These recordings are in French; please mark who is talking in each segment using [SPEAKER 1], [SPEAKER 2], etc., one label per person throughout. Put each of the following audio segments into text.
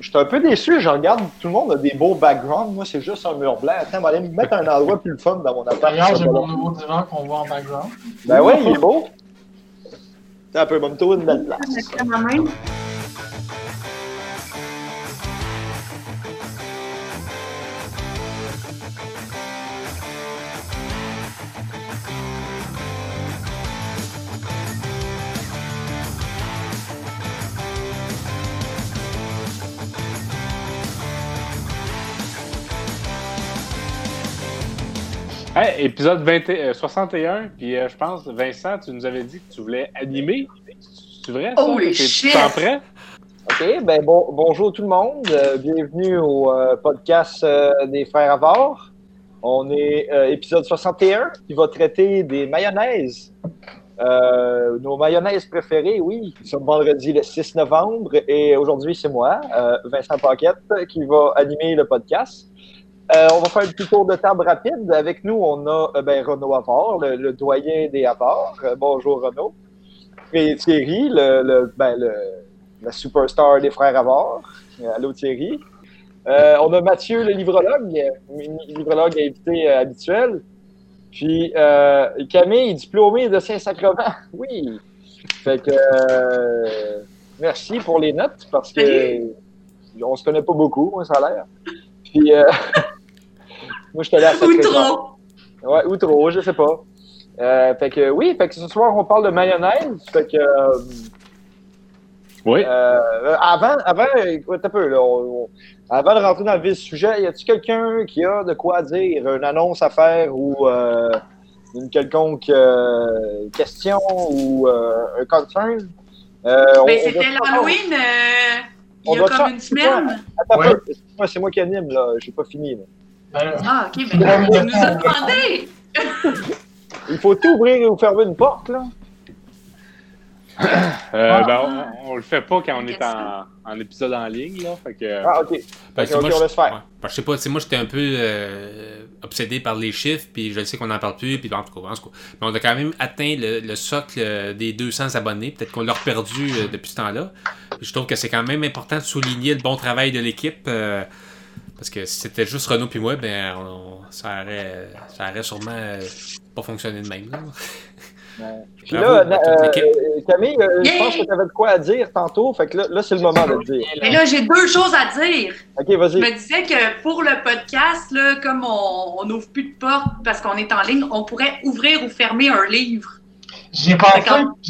[SPEAKER 1] Je suis un peu déçu, je regarde, tout le monde a des beaux backgrounds. Moi, c'est juste un mur blanc. Attends, on va aller me mettre un endroit plus le fun dans mon appart.
[SPEAKER 2] D'ailleurs, j'ai mon nouveau divan qu'on voit en background.
[SPEAKER 1] Ben ouais, il est beau. Attends un peu, va me trouver une belle place.
[SPEAKER 3] Épisode 20, euh, 61, puis euh, je pense, Vincent, tu nous avais dit que tu voulais animer. C'est vrai? Ça?
[SPEAKER 4] Holy
[SPEAKER 3] T'es-
[SPEAKER 4] shit!
[SPEAKER 3] Tu prêt?
[SPEAKER 1] OK, ben bon, bonjour tout le monde. Euh, bienvenue au euh, podcast euh, des Frères Avars. On est euh, épisode 61 qui va traiter des mayonnaises. Euh, nos mayonnaises préférées, oui. Nous sommes vendredi le 6 novembre et aujourd'hui, c'est moi, euh, Vincent Paquette, qui va animer le podcast. Euh, on va faire un petit tour de table rapide. Avec nous, on a euh, ben, Renaud Avard, le, le doyen des Avars. Euh, bonjour Renaud. Et Thierry, le, le, ben, le, la superstar des frères Avard. Allô Thierry. On a Mathieu, le livrologue, livrologue invité habituel. Puis Camille, diplômé de Saint-Sacrement. Oui. Fait que merci pour les notes parce que
[SPEAKER 4] Salut.
[SPEAKER 1] on se connaît pas beaucoup, hein, ça a l'air. Puis euh, moi je suis allé à
[SPEAKER 4] Ou trop.
[SPEAKER 1] Ouais, ou trop, je sais pas. Euh, fait que oui, fait que ce soir on parle de mayonnaise. Fait que euh,
[SPEAKER 3] Oui.
[SPEAKER 1] euh, avant, avant, écoute un peu, là, on- on- avant de rentrer dans le vif du sujet, y a-t-il quelqu'un qui a de quoi dire, une annonce à faire ou euh, une quelconque euh, question ou euh, un concern? Euh, on-
[SPEAKER 4] Ben, c'était l'Halloween euh,
[SPEAKER 1] On
[SPEAKER 4] il y a
[SPEAKER 1] doit
[SPEAKER 4] comme
[SPEAKER 1] faire-
[SPEAKER 4] une semaine.
[SPEAKER 1] Attends
[SPEAKER 2] Ouais.
[SPEAKER 1] c'est moi qui anime, là, j'ai pas fini. là.
[SPEAKER 2] Ben,
[SPEAKER 4] Ah, ok, ben, vous nous a demandé.
[SPEAKER 1] Il faut tout ouvrir ou fermer une porte, là?
[SPEAKER 3] Euh, ben, on, on le fait pas quand on est en, en épisode en ligne, là. Fait que.
[SPEAKER 1] Ah, ok.
[SPEAKER 5] Ben,
[SPEAKER 1] Ok,
[SPEAKER 5] c'est
[SPEAKER 1] ok,
[SPEAKER 5] moi,
[SPEAKER 1] on
[SPEAKER 5] je-
[SPEAKER 1] laisse faire.
[SPEAKER 5] ouais. Ben, je sais pas, tu sais, moi j'étais un peu euh, obsédé par les chiffres, puis je sais qu'on n'en parle plus, puis en tout cas, en tout cas. Mais on a quand même atteint le, le socle euh, des 200 abonnés, peut-être qu'on l'a perdu euh, depuis ce temps-là. Je trouve que c'est quand même important de souligner le bon travail de l'équipe, euh, parce que si c'était juste Renaud puis moi, ben on- ça, aurait, ça aurait sûrement euh, pas fonctionné de même. là.
[SPEAKER 1] Puis là, euh, euh, Camille, je pense que tu avais de quoi à dire tantôt. Fait que là, là c'est le moment de le dire.
[SPEAKER 4] Mais là, j'ai deux choses à dire.
[SPEAKER 1] OK,
[SPEAKER 4] Je
[SPEAKER 1] vas-y.
[SPEAKER 4] me disais que pour le podcast, là, comme on n'ouvre plus de porte parce qu'on est en ligne, on pourrait ouvrir ou fermer un livre.
[SPEAKER 2] J'ai pensé,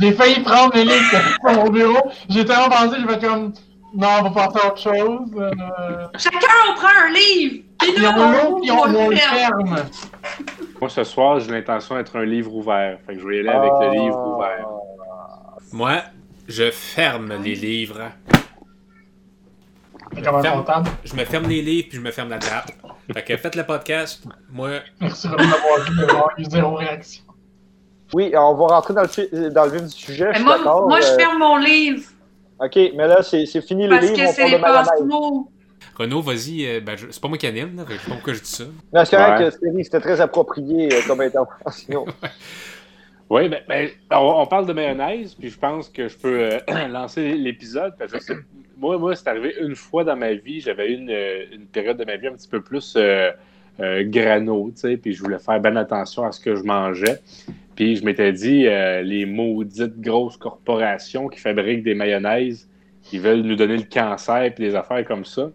[SPEAKER 2] j'ai failli prendre le livre sur mon bureau. J'ai tellement pensé, je vais comme, non, on va passer à autre chose. Euh...
[SPEAKER 4] Chacun, on prend un livre. Puis nous,
[SPEAKER 2] on puis on,
[SPEAKER 4] on
[SPEAKER 2] on
[SPEAKER 4] le ferme.
[SPEAKER 3] Moi, ce soir, j'ai l'intention d'être un livre ouvert. Fait que je vais y aller avec le livre ouvert.
[SPEAKER 5] Moi, je ferme les livres. Ferme.
[SPEAKER 2] comptable.
[SPEAKER 5] Je me ferme les livres, puis je me ferme la trappe. Fait que faites le podcast. Moi,
[SPEAKER 2] Merci Renaud d'avoir vu, zéro réaction.
[SPEAKER 1] Oui, on va rentrer dans le, dans le vif du sujet. Je
[SPEAKER 4] moi, je
[SPEAKER 1] euh,
[SPEAKER 4] ferme mon livre
[SPEAKER 1] OK, mais là, c'est c'est fini le
[SPEAKER 4] parce
[SPEAKER 1] livre.
[SPEAKER 4] que
[SPEAKER 1] on
[SPEAKER 4] c'est
[SPEAKER 1] parle
[SPEAKER 4] les
[SPEAKER 1] de mayonnaise.
[SPEAKER 4] passe-mots.
[SPEAKER 5] Renaud, vas-y. euh, ben, je- c'est pas moi qui anime, là. que Je sais pas pourquoi je dis ça.
[SPEAKER 1] Non, c'est correct,
[SPEAKER 3] Ouais.
[SPEAKER 1] que c'était très approprié euh, comme intervention.
[SPEAKER 3] Oui, ben, ben, on, on parle de mayonnaise, puis je pense que je peux euh, lancer l'épisode. Parce que moi, moi c'est arrivé une fois dans ma vie. J'avais eu une, une période de ma vie un petit peu plus euh, euh, grano, tu sais, puis je voulais faire bien attention à ce que je mangeais. Puis je m'étais dit, euh, les maudites grosses corporations qui fabriquent des mayonnaises, ils veulent nous donner le cancer puis des affaires comme ça.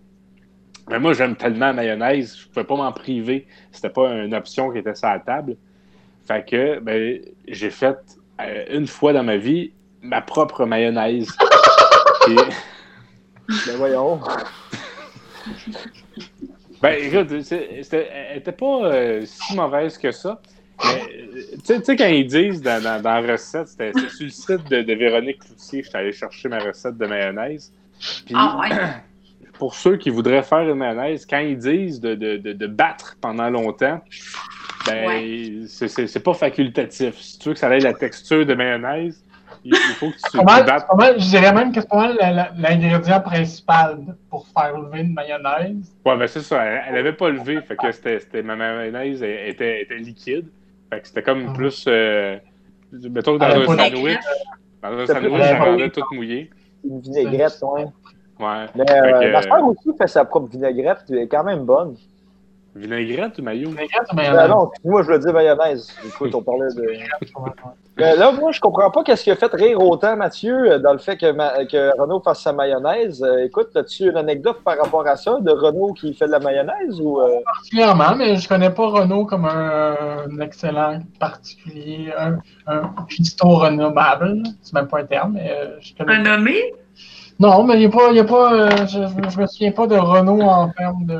[SPEAKER 3] Mais moi, j'aime tellement la mayonnaise, je pouvais pas m'en priver. C'était pas une option qui était sur la table. Fait que ben, j'ai fait euh, une fois dans ma vie ma propre mayonnaise. Et-
[SPEAKER 1] ben voyons.
[SPEAKER 3] ben écoute, c'était- elle était pas euh, si mauvaise que ça. Euh, tu sais- quand ils disent dans, dans, dans la recette, c'était c'est sur le site de, de Véronique Cloutier, j'étais allé chercher ma recette de mayonnaise. Puis,
[SPEAKER 4] Ah ouais.
[SPEAKER 3] pour ceux qui voudraient faire une mayonnaise, quand ils disent de, de, de, de battre pendant longtemps, ben,
[SPEAKER 4] Ouais.
[SPEAKER 3] c'est- pas facultatif. Si tu veux que ça ait la texture de mayonnaise, il, il faut que tu, tu battes.
[SPEAKER 2] mal, je dirais même que c'est pas l'ingrédient principal pour faire lever une mayonnaise.
[SPEAKER 3] Ouais, ben c'est ça. Elle, elle avait pas levé, fait que c'était c'était- ma mayonnaise elle était, était liquide. Fait que c'était comme
[SPEAKER 2] Ah.
[SPEAKER 3] plus. Euh, mettons que dans
[SPEAKER 2] Elle
[SPEAKER 3] un sandwich, dans un sandwich, ça rendait tout mouillé.
[SPEAKER 1] Une vinaigrette, ouais.
[SPEAKER 3] Ouais.
[SPEAKER 1] Mais euh,
[SPEAKER 3] que,
[SPEAKER 1] ma soeur aussi fait sa propre vinaigrette, elle est quand même bonne.
[SPEAKER 3] Vinaigrette ou maillot?
[SPEAKER 2] Vinaigrette ou
[SPEAKER 1] Ben
[SPEAKER 2] mayonnaise?
[SPEAKER 1] non, moi je le dis mayonnaise. Écoute, on parlait de. Mais là, moi, je comprends pas qu'est-ce qui a fait rire autant Mathieu euh, dans le fait que, ma- que Renault fasse sa mayonnaise. Euh, écoute, as-tu une anecdote par rapport à ça de Renault qui fait de la mayonnaise ou euh,
[SPEAKER 2] particulièrement, mais je connais pas Renault comme un, un excellent particulier, un, un renommable. C'est même pas un terme, mais je connais.
[SPEAKER 4] Un nommé?
[SPEAKER 2] Non, mais il n'y a pas, il y a pas euh, je, je, me souviens pas de Renault en termes de.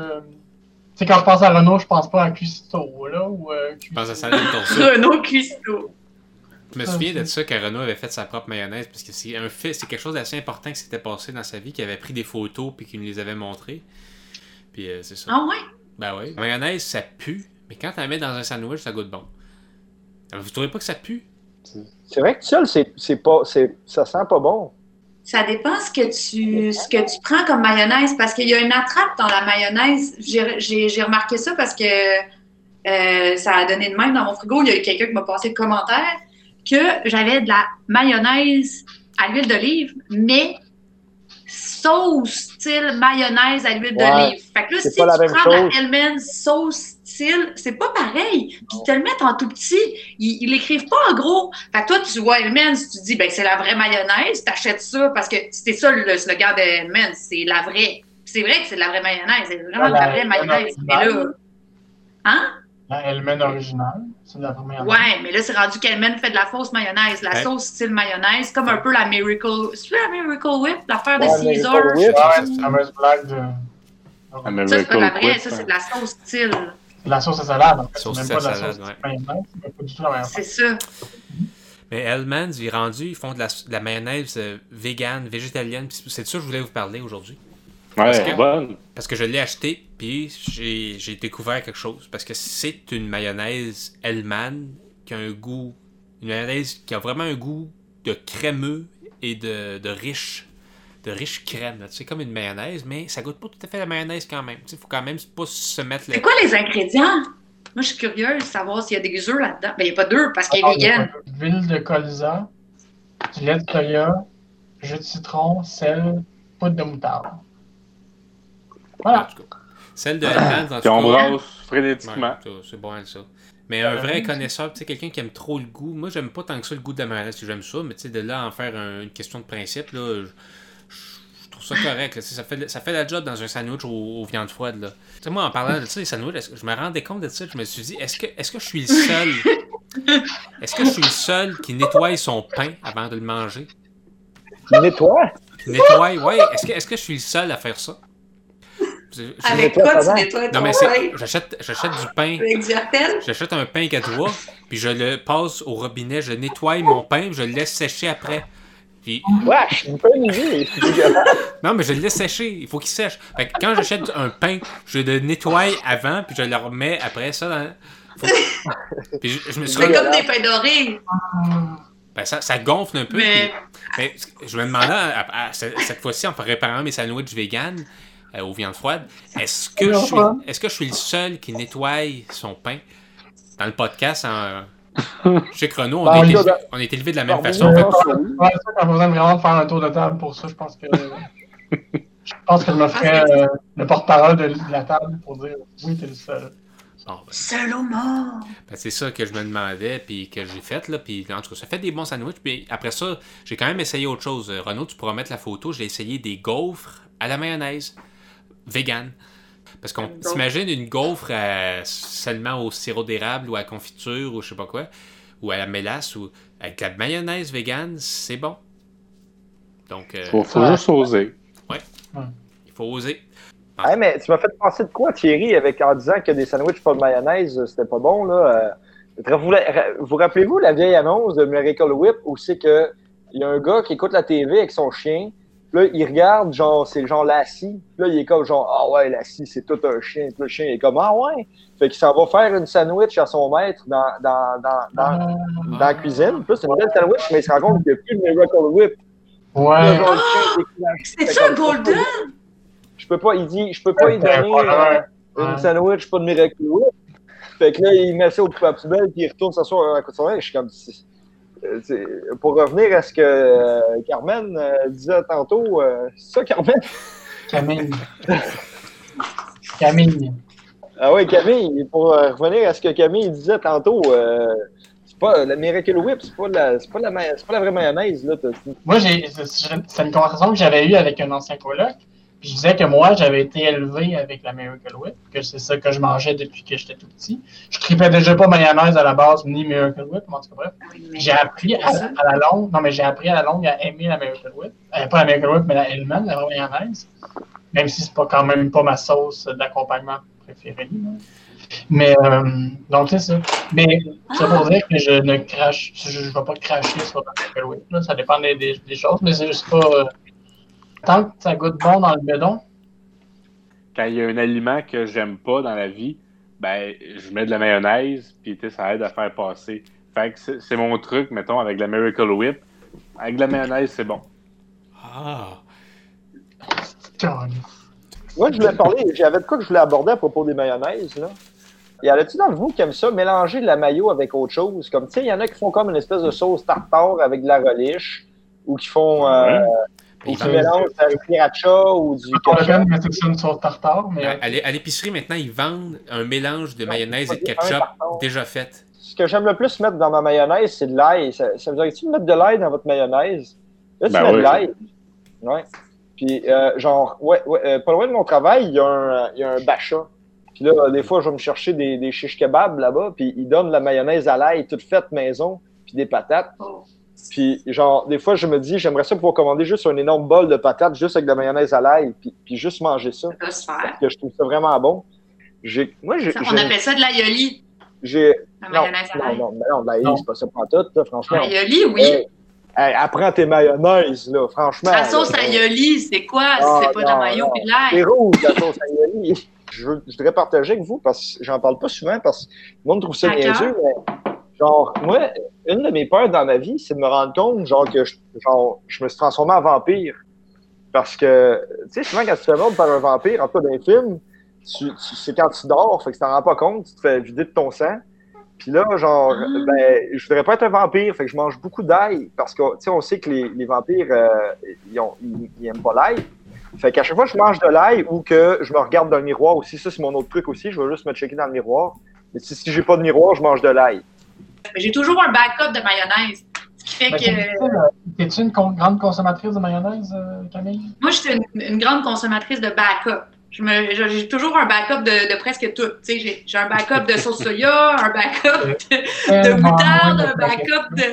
[SPEAKER 2] Tu sais, quand je pense à Renault, je pense pas à cuistot, là, ou euh,
[SPEAKER 5] Je pense à.
[SPEAKER 4] Renault Cuistot.
[SPEAKER 5] Je me souviens de ça quand Renault avait fait sa propre mayonnaise parce que c'est un fait, c'est quelque chose d'assez important qui s'était passé dans sa vie, qu'il avait pris des photos puis qu'il nous les avait montrées. Puis euh, c'est ça.
[SPEAKER 4] Ah ouais?
[SPEAKER 5] Ben oui. Mayonnaise, ça pue, mais quand tu la mets dans un sandwich, ça goûte bon. Alors, vous trouvez pas que ça pue?
[SPEAKER 1] c'est vrai que tout seul, c'est, c'est pas, c'est, ça sent pas bon.
[SPEAKER 4] Ça dépend ce que tu, ce que tu prends comme mayonnaise, parce qu'il y a une attrape dans la mayonnaise. J'ai remarqué ça parce que euh, ça a donné de même dans mon frigo. Il y a eu quelqu'un qui m'a passé le commentaire que j'avais de la mayonnaise à l'huile d'olive, mais sauce style mayonnaise à l'huile
[SPEAKER 1] Ouais,
[SPEAKER 4] d'olive. Fait que là, si
[SPEAKER 1] la
[SPEAKER 4] tu prends
[SPEAKER 1] chose.
[SPEAKER 4] la Hellmann's sauce style, c'est pas pareil. Puis ils te le mettent en tout petit. Ils, l'écrivent pas en gros. Fait que toi, tu vois Hellmann's, tu dis, ben, c'est la vraie mayonnaise, t'achètes ça parce que c'était ça le slogan de Hellmann's, c'est la vraie. C'est vrai que c'est de la vraie mayonnaise, c'est vraiment de la
[SPEAKER 2] La-
[SPEAKER 4] vraie
[SPEAKER 2] la
[SPEAKER 4] mayonnaise. Mais là, hein?
[SPEAKER 2] Hellman originale, c'est de la première.
[SPEAKER 4] Ouais, mais là, c'est rendu qu'Hellman fait de la fausse mayonnaise, la
[SPEAKER 5] Ouais.
[SPEAKER 4] sauce style mayonnaise, comme un peu la Miracle. C'est la Miracle Whip, l'affaire de Caesar.
[SPEAKER 1] Whip.
[SPEAKER 2] Ouais, la fameuse blague de.
[SPEAKER 4] Ça, c'est pas la vraie,
[SPEAKER 3] Whip,
[SPEAKER 4] ça, c'est
[SPEAKER 3] hein.
[SPEAKER 4] de la sauce style.
[SPEAKER 2] La sauce à salade, en fait.
[SPEAKER 5] Sauce
[SPEAKER 2] c'est même
[SPEAKER 5] à
[SPEAKER 2] pas de la
[SPEAKER 5] salade,
[SPEAKER 2] sauce
[SPEAKER 5] ouais.
[SPEAKER 2] mayonnaise, c'est pas du tout la même
[SPEAKER 4] C'est ça.
[SPEAKER 5] Mais Hellman's, il est rendu, ils font de la, de la mayonnaise euh, vegan, végétalienne. C'est de ça que je voulais vous parler aujourd'hui. Parce que-
[SPEAKER 3] bonne.
[SPEAKER 5] Parce que je l'ai acheté, puis j'ai découvert quelque chose. Parce que c'est une mayonnaise Hellman qui a un goût. Une mayonnaise qui a vraiment un goût de crémeux et de, de riche. De riche crème. C'est comme une mayonnaise, mais ça goûte pas tout à fait la mayonnaise quand même. Il faut quand même pas se mettre le.
[SPEAKER 4] C'est quoi les ingrédients? Moi, je suis curieuse de savoir s'il y a des œufs là-dedans. Ben, il n'y a pas d'œufs parce qu'il est vegan.
[SPEAKER 2] Huile de colza, du lait de soya, jus de citron, sel, poudre de moutarde.
[SPEAKER 5] En
[SPEAKER 2] Voilà.
[SPEAKER 5] tout cas. Celle de Hellman's, en tout
[SPEAKER 3] Puis on
[SPEAKER 5] cas.
[SPEAKER 3] brasse frénétiquement.
[SPEAKER 5] Ouais, c'est bon ça. Mais un vrai
[SPEAKER 2] Ouais.
[SPEAKER 5] connaisseur, tu sais, quelqu'un qui aime trop le goût. Moi, j'aime pas tant que ça le goût de la mayonnaise, j'aime ça, mais tu sais, de là à en faire un- une question de principe, là, je, je trouve ça correct. là. Ça fait, ça fait la job dans un sandwich aux, aux viandes froides. Là. Tu sais, moi, en parlant de ça, les sandwichs, je me rendais compte de ça, je me suis dit, est-ce que, est-ce que je suis le seul Est-ce que je suis le seul qui nettoie son pain avant de le manger?
[SPEAKER 1] Nettoie.
[SPEAKER 5] Nettoie, ouais. Est-ce que, est-ce que je suis le seul à faire ça?
[SPEAKER 4] Avec
[SPEAKER 1] nettoie
[SPEAKER 4] quoi tu nettoies
[SPEAKER 5] Non,
[SPEAKER 4] ton
[SPEAKER 5] mais c'est.
[SPEAKER 4] pain?
[SPEAKER 5] J'achète, j'achète du pain.
[SPEAKER 4] Avec du?
[SPEAKER 5] J'achète un pain cadois, puis je le passe au robinet, je nettoie mon pain, je le laisse sécher après. Puis,
[SPEAKER 1] Wesh, une bonne idée.
[SPEAKER 5] Non, mais je le laisse sécher, il faut qu'il sèche. Fait que quand j'achète un pain, je le nettoie avant, puis je le remets après ça dans. faut- Puis je, je me suis
[SPEAKER 4] C'est comme des pains dorés.
[SPEAKER 5] ben, ça, ça gonfle un peu.
[SPEAKER 4] Mais
[SPEAKER 5] puis- mais je me demandais, à- à- cette cette fois-ci, en préparant mes sandwichs vegan euh, aux viandes froides, est-ce que, je suis, est-ce que je suis le seul qui nettoie son pain? Dans le podcast en. Chez Chrono, on,
[SPEAKER 1] Ben,
[SPEAKER 5] est
[SPEAKER 1] on
[SPEAKER 5] élevé,
[SPEAKER 1] doit-
[SPEAKER 5] on est élevé de la même
[SPEAKER 1] Bon,
[SPEAKER 5] façon. Fait
[SPEAKER 2] t'as pas besoin vraiment de faire un tour de table pour ça. Je pense que. je pense que je me ferais euh, le porte-parole de, de la table pour dire oui, t'es le seul.
[SPEAKER 5] Bon, ben,
[SPEAKER 4] seul au mort.
[SPEAKER 5] ben, c'est ça que je me demandais, puis que j'ai fait, là, puis en tout cas, ça fait des bons sandwichs, puis après ça, j'ai quand même essayé autre chose. Euh, Renaud, tu pourras mettre la photo, j'ai essayé des gaufres à la mayonnaise, vegan. Parce qu'on s'imagine une gaufre euh, seulement au sirop d'érable ou à la confiture ou je sais pas quoi, ou à la mélasse, ou avec la mayonnaise vegan, c'est bon. Donc, euh,
[SPEAKER 3] Faut, faut
[SPEAKER 2] Ouais.
[SPEAKER 3] juste oser.
[SPEAKER 5] il faut oser.
[SPEAKER 1] Hey, mais tu m'as fait penser de quoi, Thierry, avec, en disant que des sandwichs pas de mayonnaise, euh, c'était pas bon, là. Euh, vous vous rappelez-vous la vieille annonce de Miracle Whip où c'est que il y a un gars qui écoute la TV avec son chien, là, il regarde, genre, c'est le genre Lassie, puis là, il est comme genre, ah ouais, Lassie, c'est tout un chien, puis le chien il est comme, ah ouais. Fait qu'il s'en va faire une sandwich à son maître dans, dans, dans, dans, dans la cuisine. Puis là, c'est une belle sandwich, mais il se rend compte qu'il n'y a plus de Miracle Whip.
[SPEAKER 2] Ouais.
[SPEAKER 4] C'est ça, Golden?
[SPEAKER 1] Je peux pas, il dit, je peux pas y
[SPEAKER 2] Ouais,
[SPEAKER 1] donner euh, une sandwich, pas de miracle Whip. Fait que là, il met ça au poubelle, puis il retourne s'asseoir à côté de son lit. Je suis comme, pour revenir à ce que euh, Carmen euh, disait tantôt, euh, c'est ça, Carmen?
[SPEAKER 2] Camille. Camille.
[SPEAKER 1] Ah oui, Camille, pour euh, revenir à ce que Camille disait tantôt, euh, c'est pas la Miracle Whip, c'est pas la, c'est pas la, c'est pas la vraie mayonnaise, là.
[SPEAKER 2] Moi, j'ai, c'est une conversation que j'avais eue avec un ancien coloc. Puis je disais que moi, j'avais été élevé avec la Miracle Whip, que c'est ça que je mangeais depuis que j'étais tout petit. Je tripais déjà pas mayonnaise à la base, ni Miracle Whip, mais en tout cas, bref.
[SPEAKER 4] Ah
[SPEAKER 2] J'ai appris à, à la longue, non, mais j'ai appris à la longue à aimer la Miracle Whip. Euh, pas la Miracle Whip, mais la Hellman, la vraie mayonnaise. Même si c'est pas quand même pas ma sauce d'accompagnement préférée. Mais, euh, donc c'est ça. Mais ça pour dire que je ne crache, je, je vais pas cracher sur la Miracle Whip, là. Ça dépend des, des, des choses, mais c'est juste pas. euh, tant que ça goûte bon dans le bedon,
[SPEAKER 3] Quand il y a un aliment que j'aime pas dans la vie, ben, je mets de la mayonnaise, puis tu sais, ça aide à faire passer. Fait que c'est mon truc, mettons, avec la Miracle Whip. Avec de la mayonnaise, c'est bon.
[SPEAKER 5] Ah.
[SPEAKER 1] Moi, je voulais parler, j'avais de quoi que je voulais aborder à propos des mayonnaises, là. Y en a-tu dans vous qui aiment ça, mélanger de la mayo avec autre chose? Comme, tu sais, il y en a qui font comme une espèce de sauce tartare avec de la relish, ou qui font, euh,
[SPEAKER 3] Ouais.
[SPEAKER 1] Ou
[SPEAKER 5] vendent-
[SPEAKER 1] mélangent avec sriracha ou du
[SPEAKER 2] on va
[SPEAKER 1] ketchup.
[SPEAKER 2] même mettre ça une sauce tartare, mais
[SPEAKER 5] À, à l'é- à l'épicerie, maintenant, ils vendent un mélange de mayonnaise et de ketchup déjà fait.
[SPEAKER 1] Ce que j'aime le plus mettre dans ma mayonnaise, c'est de l'ail. Ça, ça vous dirait-tu de mettre de l'ail dans votre mayonnaise? Là, tu
[SPEAKER 3] Ben
[SPEAKER 1] mets de l'ail. Ouais. Puis, euh, genre, ouais, ouais, euh, pas loin de mon travail, il y a un, il y a un bacha. Puis là, des fois, je vais me chercher des, des shish kebabs là-bas, puis ils donnent de la mayonnaise à l'ail toute faite maison, puis des patates. Puis, genre, des fois, je me dis, j'aimerais ça pouvoir commander juste un énorme bol de patates, juste avec de la mayonnaise à l'ail, puis, puis juste manger ça.
[SPEAKER 4] Ça peut se faire.
[SPEAKER 1] Parce que je trouve ça vraiment bon. J'ai, moi, j'ai,
[SPEAKER 4] Ça, on appelle ça de l'aioli,
[SPEAKER 1] j'ai,
[SPEAKER 4] la
[SPEAKER 1] non,
[SPEAKER 4] mayonnaise à
[SPEAKER 1] non,
[SPEAKER 4] l'ail.
[SPEAKER 1] non, mais non, de l'ail,
[SPEAKER 2] Non.
[SPEAKER 1] c'est pas ça pour tout, là, franchement.
[SPEAKER 4] L'aioli, oui.
[SPEAKER 1] Hey, hey, apprends tes mayonnaises, là, franchement.
[SPEAKER 4] La sauce aioli, c'est quoi?
[SPEAKER 1] Ah,
[SPEAKER 4] c'est pas de
[SPEAKER 1] non,
[SPEAKER 4] la mayo
[SPEAKER 1] non.
[SPEAKER 4] puis de
[SPEAKER 1] C'est
[SPEAKER 4] l'ail.
[SPEAKER 1] rouge, la sauce aioli. Je, veux- je voudrais partager avec vous parce que j'en parle pas souvent parce que le monde trouve ça niaiseux, mais genre, moi, une de mes peurs dans ma vie, c'est de me rendre compte, genre, que je, genre, je me suis transformé en vampire. Parce que, tu sais, souvent, quand tu te fais mordre par un vampire, en tout cas dans les films, tu, tu- c'est quand tu dors, fait que tu t'en rends pas compte, tu te fais vider de ton sang. Puis là, genre,
[SPEAKER 4] Ah.
[SPEAKER 1] ben, je voudrais pas être un vampire, fait que je mange beaucoup d'ail parce que, tu sais, on sait que les, les vampires, euh, ils, ont- ils- ils aiment pas l'ail. Fait qu'à chaque fois que je mange de l'ail ou que je me regarde dans le miroir aussi, ça c'est mon autre truc aussi, je vais juste me checker dans le miroir. Mais si, si j'ai pas de miroir, je mange de l'ail.
[SPEAKER 4] Mais j'ai toujours un backup de mayonnaise. Ce qui fait
[SPEAKER 2] Ben,
[SPEAKER 4] que
[SPEAKER 2] Es-tu une con- grande consommatrice de mayonnaise, euh, Camille?
[SPEAKER 4] moi, je suis une, une grande consommatrice de backup. Je me- je- J'ai toujours un backup de, de presque tout. Tu sais, J'ai j'ai un backup de sauce soya, un backup de, de
[SPEAKER 2] Tellement
[SPEAKER 4] moutarde, un backup de.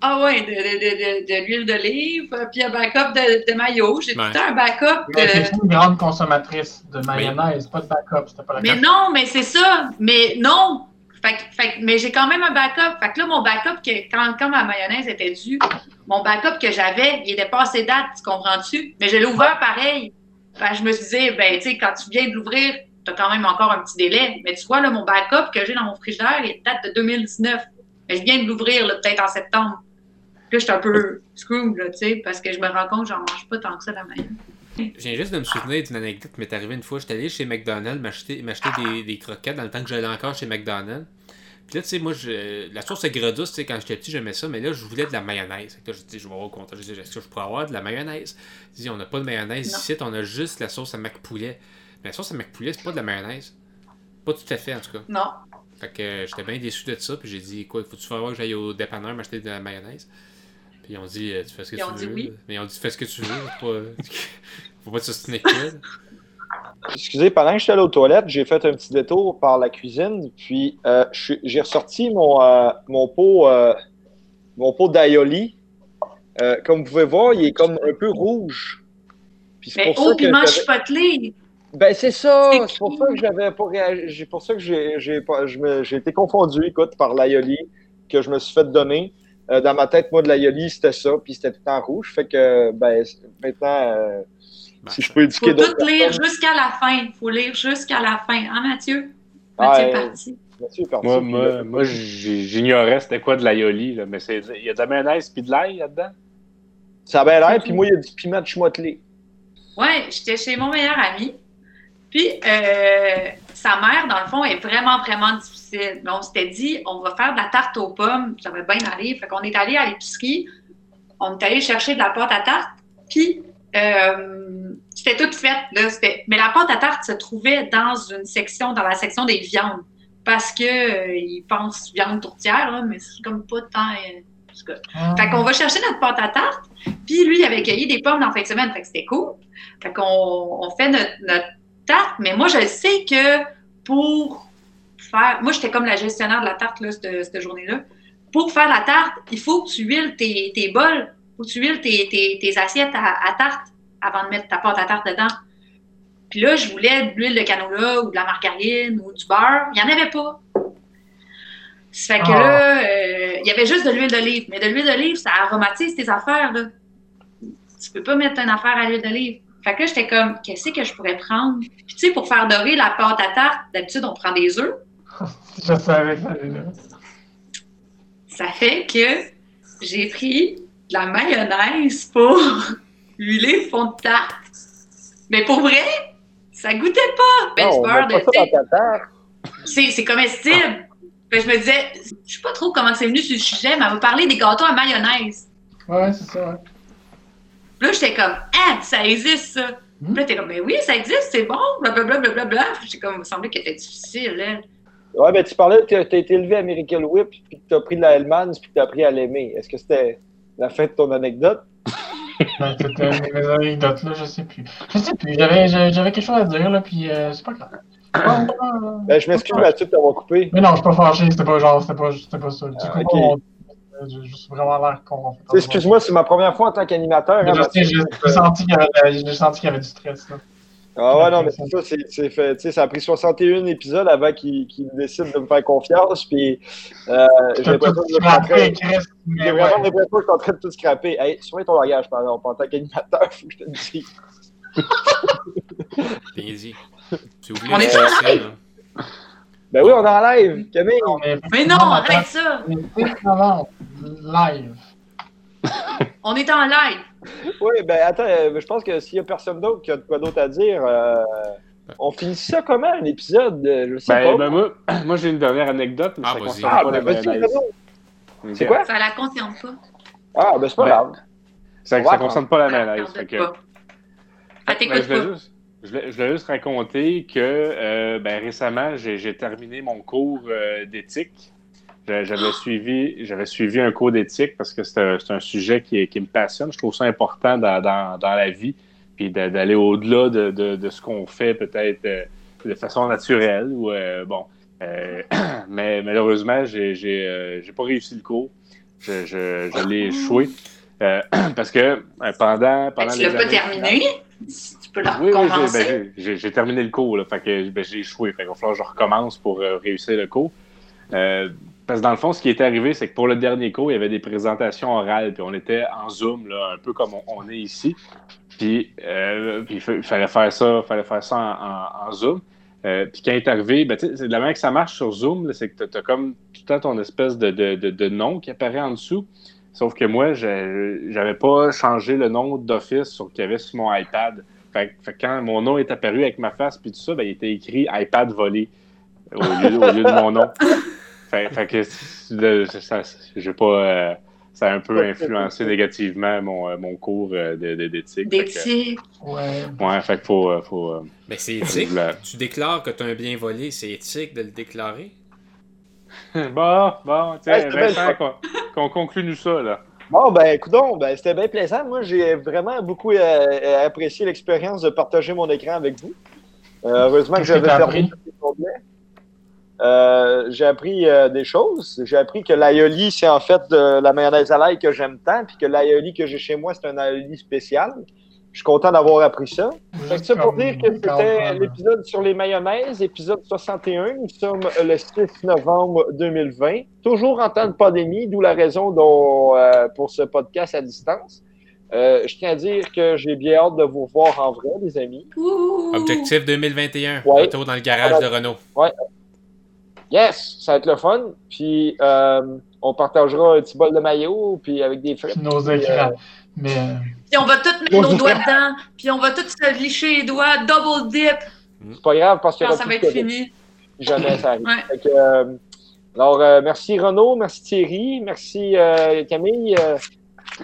[SPEAKER 4] Ah ouais, de, de, de, de, de l'huile d'olive, euh, puis un backup de, de mayo. J'ai tout
[SPEAKER 5] Ouais.
[SPEAKER 4] un backup
[SPEAKER 2] Mais
[SPEAKER 4] de.
[SPEAKER 2] t'es une grande consommatrice de mayonnaise, pas de backup, c'était pas la
[SPEAKER 4] Mais non, mais c'est ça. Mais non. Fait, que- mais j'ai quand même un backup. Fait que là, mon backup, que, quand, quand ma mayonnaise était due, mon backup que j'avais, il était passé date, tu comprends-tu? Mais je l'ai ouvert pareil. Je me suis dit, ben, tu sais, quand tu viens de l'ouvrir, tu as quand même encore un petit délai. Mais tu vois, là, mon backup que j'ai dans mon frigidaire, il date de 2019. Mais je viens de l'ouvrir, peut-être en septembre. Puis là, je suis un peu screwed, là, tu sais, parce que je me rends compte que j'en mange pas tant que ça la mayonnaise.
[SPEAKER 5] Je viens juste de me souvenir d'une anecdote qui m'est arrivée une fois. J'étais allé chez McDonald's m'acheter m'acheter des, des croquettes dans le temps que j'allais encore chez McDonald's. Puis là, tu sais, moi, je, la sauce aigre douce, tu sais, quand j'étais petit, j'aimais ça, mais là, je voulais de la mayonnaise. Fait là, je dis, je vais au comptoir, je dis, est-ce que je pourrais avoir de la mayonnaise? Je dis, on n'a pas de mayonnaise
[SPEAKER 4] Non.
[SPEAKER 5] ici, on a juste la sauce à McPoulet. Mais la sauce à McPoulet, c'est pas de la mayonnaise. Pas tout à fait, en tout cas.
[SPEAKER 4] Non.
[SPEAKER 5] Fait que euh, j'étais bien déçu de ça, puis j'ai dit, quoi, faut-tu faire voir que j'aille au dépanneur m'acheter de la mayonnaise? Puis ils ont dit, euh, tu fais ce que
[SPEAKER 4] Ils
[SPEAKER 5] tu
[SPEAKER 4] ont
[SPEAKER 5] veux.
[SPEAKER 4] dit oui.
[SPEAKER 5] Mais ils ont dit, fais ce que tu veux. Faut pas, faut pas te que là.
[SPEAKER 1] Excusez, pendant que j'étais allé aux toilettes, j'ai fait un petit détour par la cuisine, puis euh, j'ai ressorti mon, euh, mon pot, euh, mon pot d'aioli. Euh, comme vous pouvez voir, il est comme un peu rouge. Puis c'est
[SPEAKER 4] Mais
[SPEAKER 1] pour ça
[SPEAKER 4] au
[SPEAKER 1] que
[SPEAKER 4] piment
[SPEAKER 1] j'avais-
[SPEAKER 4] chipotelé.
[SPEAKER 1] Ben c'est ça,
[SPEAKER 4] C'est
[SPEAKER 1] pour ça que j'avais pas réagi. C'est pour ça que j'ai été confondu, écoute, par l'aioli que je me suis fait donner. Euh, dans ma tête, moi, de l'aioli, c'était ça, puis c'était tout en rouge. Fait que, ben, maintenant, euh,
[SPEAKER 5] Ben,
[SPEAKER 1] si je peux
[SPEAKER 4] Il
[SPEAKER 1] éduquer
[SPEAKER 4] faut
[SPEAKER 1] d'autres
[SPEAKER 4] tout lire jusqu'à la fin. Il faut lire jusqu'à la fin. Hein, Mathieu?
[SPEAKER 1] Ah,
[SPEAKER 4] Mathieu
[SPEAKER 1] euh,
[SPEAKER 4] est parti.
[SPEAKER 1] Mathieu est parti,
[SPEAKER 3] Moi, moi,
[SPEAKER 1] euh,
[SPEAKER 3] moi j'ignorais c'était quoi de l'aioli, là, mais c'est- il y a de la mayonnaise puis de l'ail là-dedans?
[SPEAKER 1] Ça a bien l'air, puis moi, il y a du piment de chmotelé.
[SPEAKER 4] Ouais, j'étais chez mon meilleur ami. Puis, euh, sa mère, dans le fond, est vraiment, vraiment difficile. Mais on s'était dit, on va faire de la tarte aux pommes. Ça va bien aller. Fait qu'on est allé à l'épicerie. On est allé chercher de la pâte à tarte. Puis, euh, c'était tout fait. Là, C'était- mais la pâte à tarte se trouvait dans une section, dans la section des viandes. Parce que euh, ils pensent viande tourtière, là, mais c'est comme pas tant. euh, en tout cas.
[SPEAKER 2] Ah.
[SPEAKER 4] Fait qu'on va chercher notre pâte à tarte. Puis lui, il avait cueilli des pommes dans la fin de semaine. Fait que c'était cool. Fait qu'on on fait notre, notre tarte. Mais moi, je sais que pour faire. Moi, j'étais comme la gestionnaire de la tarte là, cette, cette journée-là. Pour faire la tarte, il faut que tu huiles tes, tes bols. Il faut que tu huiles tes, tes, tes assiettes à, à tarte avant de mettre ta pâte à tarte dedans. Puis là, je voulais de l'huile de canola ou de la margarine ou du beurre. Il n'y en avait pas. Ça fait que
[SPEAKER 2] Ah.
[SPEAKER 4] là, euh, il y avait juste de l'huile d'olive. Mais de l'huile d'olive, ça aromatise tes affaires. Là. Tu peux pas mettre une affaire à l'huile d'olive. Fait que là, j'étais comme, qu'est-ce que je pourrais prendre? Puis tu sais, pour faire dorer la pâte à tarte, d'habitude, on prend des œufs.
[SPEAKER 2] Je savais que ça allait là.
[SPEAKER 4] Ça fait que j'ai pris de la mayonnaise pour huiler le fond de tarte. Mais pour vrai, ça goûtait pas. Ben,
[SPEAKER 1] Non, on
[SPEAKER 4] de
[SPEAKER 1] pas ça dans ta tarte.
[SPEAKER 4] c'est, c'est comestible. Fait que je me disais, je sais pas trop comment c'est venu sur le sujet, mais elle m'a parlé des gâteaux à mayonnaise.
[SPEAKER 2] Ouais, c'est ça, ouais.
[SPEAKER 4] Puis Là, j'étais comme, ah, ça existe, ça.
[SPEAKER 2] Hmm?
[SPEAKER 4] Puis là, t'es comme, mais oui, ça existe, c'est bon, blablabla, blablabla. Puis J'ai comme, il me semblait qu'elle était difficile, elle.
[SPEAKER 1] Ouais, ben tu parlais que tu as été élevé à Miracle Whip, puis que tu as pris de la Hellmann's, puis que tu as appris à l'aimer. Est-ce que c'était la fin de ton anecdote?
[SPEAKER 2] Ben, c'était mes anecdotes, là, je sais plus. Je sais plus, j'avais, quelque chose à dire, là, puis euh, c'est pas grave.
[SPEAKER 1] Ben, je m'excuse, Mathieu, de t'avoir coupé.
[SPEAKER 2] Mais non, je suis pas fâché, c'était pas genre, c'était pas, pas ça. Du
[SPEAKER 1] Ah,
[SPEAKER 2] coup,
[SPEAKER 1] ok.
[SPEAKER 2] on- j'ai juste vraiment l'air con.
[SPEAKER 1] Excuse-moi, c'est ma première fois en tant qu'animateur. Hein,
[SPEAKER 2] j'ai j'ai senti qu'il y avait, y du stress, là.
[SPEAKER 1] Ah ouais, non, mais c'est ça, c'est, fait, tu sais, ça a pris 61 épisodes avant qu'il, qu'il décide de me faire confiance, puis euh, j'ai l'impression que j'ai vraiment l'impression que je suis en train de tout scraper. Hey, sois ton langage, pardon, en tant qu'animateur, faut que je te le.
[SPEAKER 5] Si vous
[SPEAKER 4] On est en
[SPEAKER 5] laisser, là.
[SPEAKER 1] Ben oui, on est en live, Camille.
[SPEAKER 2] Mais
[SPEAKER 4] non, arrête ça!
[SPEAKER 2] Live.
[SPEAKER 4] On est en live.
[SPEAKER 1] Oui, ben attends, euh, je pense que s'il y a personne d'autre qui a de quoi d'autre à dire, euh, on finit ça comment, un épisode? Je sais
[SPEAKER 3] Ben,
[SPEAKER 1] pas.
[SPEAKER 3] ben, moi, moi j'ai une dernière anecdote, mais
[SPEAKER 5] Ah,
[SPEAKER 3] ça
[SPEAKER 5] vas-y.
[SPEAKER 3] concerne
[SPEAKER 1] ah,
[SPEAKER 3] pas
[SPEAKER 1] ben
[SPEAKER 3] la.
[SPEAKER 1] C'est quoi?
[SPEAKER 4] Ça la concerne pas.
[SPEAKER 1] Ah, ben c'est pas
[SPEAKER 3] Ben,
[SPEAKER 1] grave.
[SPEAKER 3] Ça,
[SPEAKER 1] va
[SPEAKER 3] concerne pas la mayonnaise. fait que-
[SPEAKER 4] t'écoute
[SPEAKER 3] je, voulais
[SPEAKER 4] pas.
[SPEAKER 3] juste, je, voulais, je voulais juste raconter que euh, ben, récemment, j'ai j'ai terminé mon cours euh, d'éthique. J'a- J'avais suivi, j'avais suivi un cours d'éthique parce que c'est un, sujet qui, qui me passionne. Je trouve ça important dans, dans, dans la vie, puis d'a- d'aller au-delà de, de, de ce qu'on fait peut-être euh, de façon naturelle. Ou, euh, bon, Euh, mais malheureusement, j'ai euh, j'ai pas réussi le cours. Je, je, je l'ai échoué. Euh, parce que pendant, pendant
[SPEAKER 4] tu l'as pas terminé? Si Tu peux la
[SPEAKER 3] oui, oui, j'ai-
[SPEAKER 4] recommencer.
[SPEAKER 3] ben, j'ai terminé le cours, là, fait que ben, j'ai échoué. Fait qu'il va falloir que je recommence pour réussir le cours. Euh, parce que dans le fond, ce qui est arrivé, c'est que pour le dernier cours, il y avait des présentations orales, puis on était en Zoom, là, un peu comme on, est ici. Puis, euh, il fa- il fallait faire ça, fallait faire ça en, Zoom. Euh, puis quand il est arrivé, ben, c'est de la manière que ça marche sur Zoom, c'est que tu as, comme tout le temps ton espèce de, nom qui apparaît en dessous. Sauf que moi, j'avais pas changé le nom d'office qu'il y avait sur mon iPad. Fait, fait quand mon nom est apparu avec ma face puis tout ça, ben, il était écrit iPad volé au lieu de mon nom. Fait, fait que là, ça, j'ai pas, euh, ça a un peu influencé négativement mon, euh, mon cours euh, d'éthique.
[SPEAKER 4] D'éthique.
[SPEAKER 2] Ouais.
[SPEAKER 3] Ouais, fait qu'il faut. faut
[SPEAKER 5] Mais c'est éthique. Tu déclares que tu as un bien volé, c'est éthique de le déclarer?
[SPEAKER 3] Bon, bon,
[SPEAKER 1] Ouais,
[SPEAKER 3] tiens,
[SPEAKER 1] c'est bien
[SPEAKER 3] Vincent, qu'on qu'on conclue nous ça, là.
[SPEAKER 1] Bon, ben, coudon, ben, c'était bien plaisant. Moi, j'ai vraiment beaucoup euh, apprécié l'expérience de partager mon écran avec vous. Euh, heureusement que j'avais fermé
[SPEAKER 2] appris?
[SPEAKER 1] tous les onglets. Euh, j'ai appris euh, des choses. J'ai appris que l'aioli, c'est en fait de la mayonnaise à l'ail que j'aime tant, puis que l'aioli que j'ai chez moi, c'est un aioli spécial. Je suis content d'avoir appris ça. Fait que ça pour dire que c'était l'épisode sur les mayonnaises, épisode 61. Nous sommes le 6 novembre 2020, toujours en temps de pandémie, d'où la raison dont, euh, pour ce podcast à distance. Euh, je tiens à dire que j'ai bien hâte de vous voir en vrai, les amis.
[SPEAKER 4] Ouh.
[SPEAKER 5] Objectif 2021.
[SPEAKER 1] Ouais.
[SPEAKER 5] Retour dans le garage de Renault.
[SPEAKER 1] Yes, ça va être le fun. Puis euh, on partagera un petit bol de maillot, puis avec des frites.
[SPEAKER 2] Puis nos écrans. Mais euh,
[SPEAKER 4] Puis on va tous mettre nos doigts dedans. Puis on va tous se licher les doigts. Double dip.
[SPEAKER 1] C'est pas grave parce que
[SPEAKER 4] Quand ça va être fini.
[SPEAKER 1] Jamais ça arrive.
[SPEAKER 4] Ouais.
[SPEAKER 1] Fait que, euh, alors, euh, merci Renaud, merci Thierry, merci euh, Camille. euh.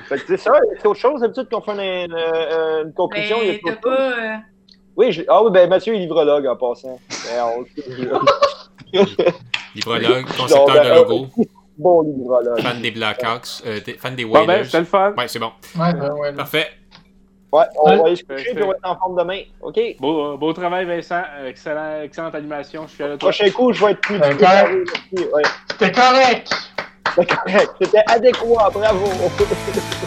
[SPEAKER 1] fait que c'est ça, c'est autre chose. D'habitude qu'on fait une, une- une conclusion. il y a
[SPEAKER 4] Mais
[SPEAKER 1] de choses.
[SPEAKER 4] pas. euh,
[SPEAKER 1] Oui, je- ah oui, ben Mathieu est livrologue en passant. Ben, on le sait.
[SPEAKER 5] Librologue, concepteur
[SPEAKER 1] ben,
[SPEAKER 5] de
[SPEAKER 1] euh,
[SPEAKER 5] logo,
[SPEAKER 1] bon livrologue.
[SPEAKER 5] fan des Blackhawks, euh, des- fan des
[SPEAKER 3] Bon, ben,
[SPEAKER 5] Whalers.
[SPEAKER 3] c'était le fun.
[SPEAKER 5] Ouais, c'est bon.
[SPEAKER 2] Ouais, ben, ouais.
[SPEAKER 5] Parfait.
[SPEAKER 1] Ouais, on
[SPEAKER 2] Ouais.
[SPEAKER 1] va aller se coucher on va être en forme demain. OK?
[SPEAKER 3] Beau, beau travail, Vincent. Excellent, excellente animation. Je suis à toi.
[SPEAKER 1] Prochain coup, je vais être plus
[SPEAKER 2] Ben,
[SPEAKER 1] préparé. Merci. Ouais,
[SPEAKER 2] C'était correct!
[SPEAKER 1] c'est correct. C'était adéquat. Bravo.